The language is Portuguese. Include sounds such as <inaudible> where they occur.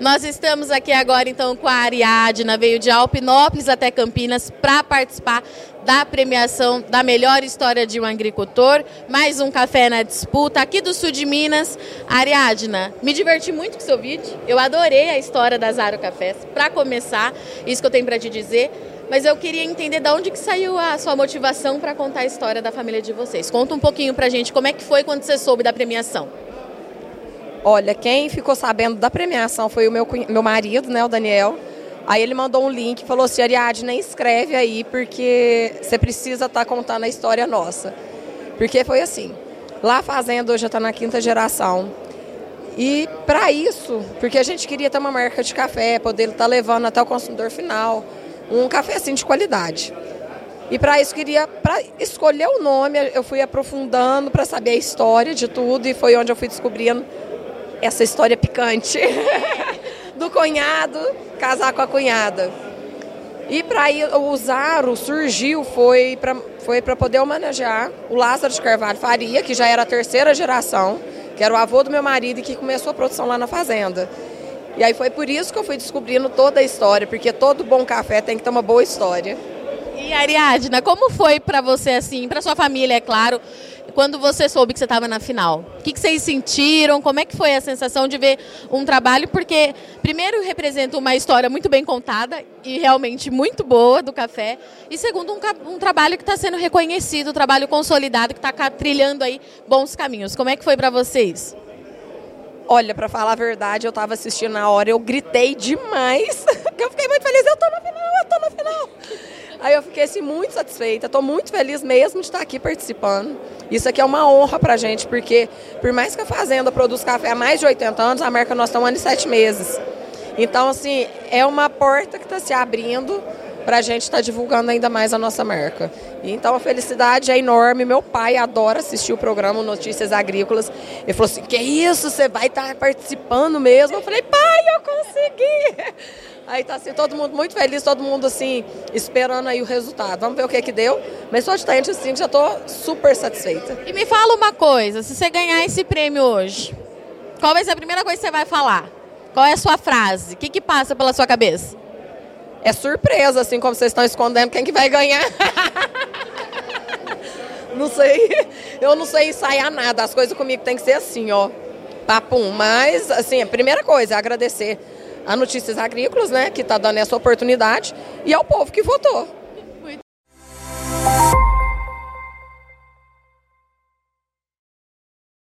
Nós estamos aqui agora então com a Ariadna, veio de Alpinópolis até Campinas para participar da premiação da melhor história de um agricultor. Mais um café na disputa aqui do sul de Minas. Ariadna, me diverti muito com seu vídeo. Eu adorei a história das Aro Cafés. Para começar, isso que eu tenho para te dizer. Mas eu queria entender de onde que saiu a sua motivação para contar a história da família de vocês. Conta um pouquinho para a gente como é que foi quando você soube da premiação. Olha, quem ficou sabendo da premiação foi o meu, meu marido, né, o Daniel. Aí ele mandou um link e falou assim, Ariadne, escreve aí, porque você precisa estar tá contando a história nossa. Porque foi assim, lá a fazenda hoje já está na quinta geração. E para isso, porque a gente queria ter uma marca de café, poder estar tá levando até o consumidor final um café assim de qualidade. E para isso queria, para escolher o nome, eu fui aprofundando para saber a história de tudo e foi onde eu fui descobrindo essa história picante <laughs> do cunhado casar com a cunhada. E para o Zaro surgiu foi para foi poder homenagear o Lázaro de Carvalho Faria, que já era a terceira geração, que era o avô do meu marido e que começou a produção lá na fazenda. E aí foi por isso que eu fui descobrindo toda a história, porque todo bom café tem que ter uma boa história. E Ariadna, como foi para você assim, para sua família, é claro, quando você soube que você estava na final? O que, que, vocês sentiram? Como é que foi a sensação de ver um trabalho? Porque, primeiro, representa uma história muito bem contada e realmente muito boa do café. E, segundo, um, um trabalho que está sendo reconhecido, um trabalho consolidado, que está trilhando aí bons caminhos. Como é que foi para vocês? Olha, para falar a verdade, eu estava assistindo na hora, eu gritei demais. <laughs> eu fiquei muito feliz, eu estou na final, eu estou na final. Aí eu fiquei assim, muito satisfeita, estou muito feliz mesmo de estar aqui participando. Isso aqui é uma honra para a gente, porque por mais que a Fazenda produza café há mais de 80 anos, a marca nós estamos um ano e sete meses. Então, assim, é uma porta que está se abrindo para a gente estar tá divulgando ainda mais a nossa marca. Então a felicidade é enorme. Meu pai adora assistir o programa Notícias Agrícolas. Ele falou assim: Que isso? Você vai estar tá participando mesmo? Eu falei: Pai, eu consegui! Aí tá assim, todo mundo muito feliz, todo mundo assim, esperando aí o resultado. Vamos ver o que que deu. Mas só de estar assim, já tô super satisfeita. E me fala uma coisa, se você ganhar esse prêmio hoje, qual vai ser a primeira coisa que você vai falar? Qual é a sua frase? O que que passa pela sua cabeça? É surpresa, assim como vocês estão escondendo quem que vai ganhar. <laughs> não sei, eu não sei ensaiar nada. As coisas comigo tem que ser assim, ó. Papum. Mas, assim, a primeira coisa é agradecer a Notícias Agrícolas, né, que está dando essa oportunidade, e ao povo que votou.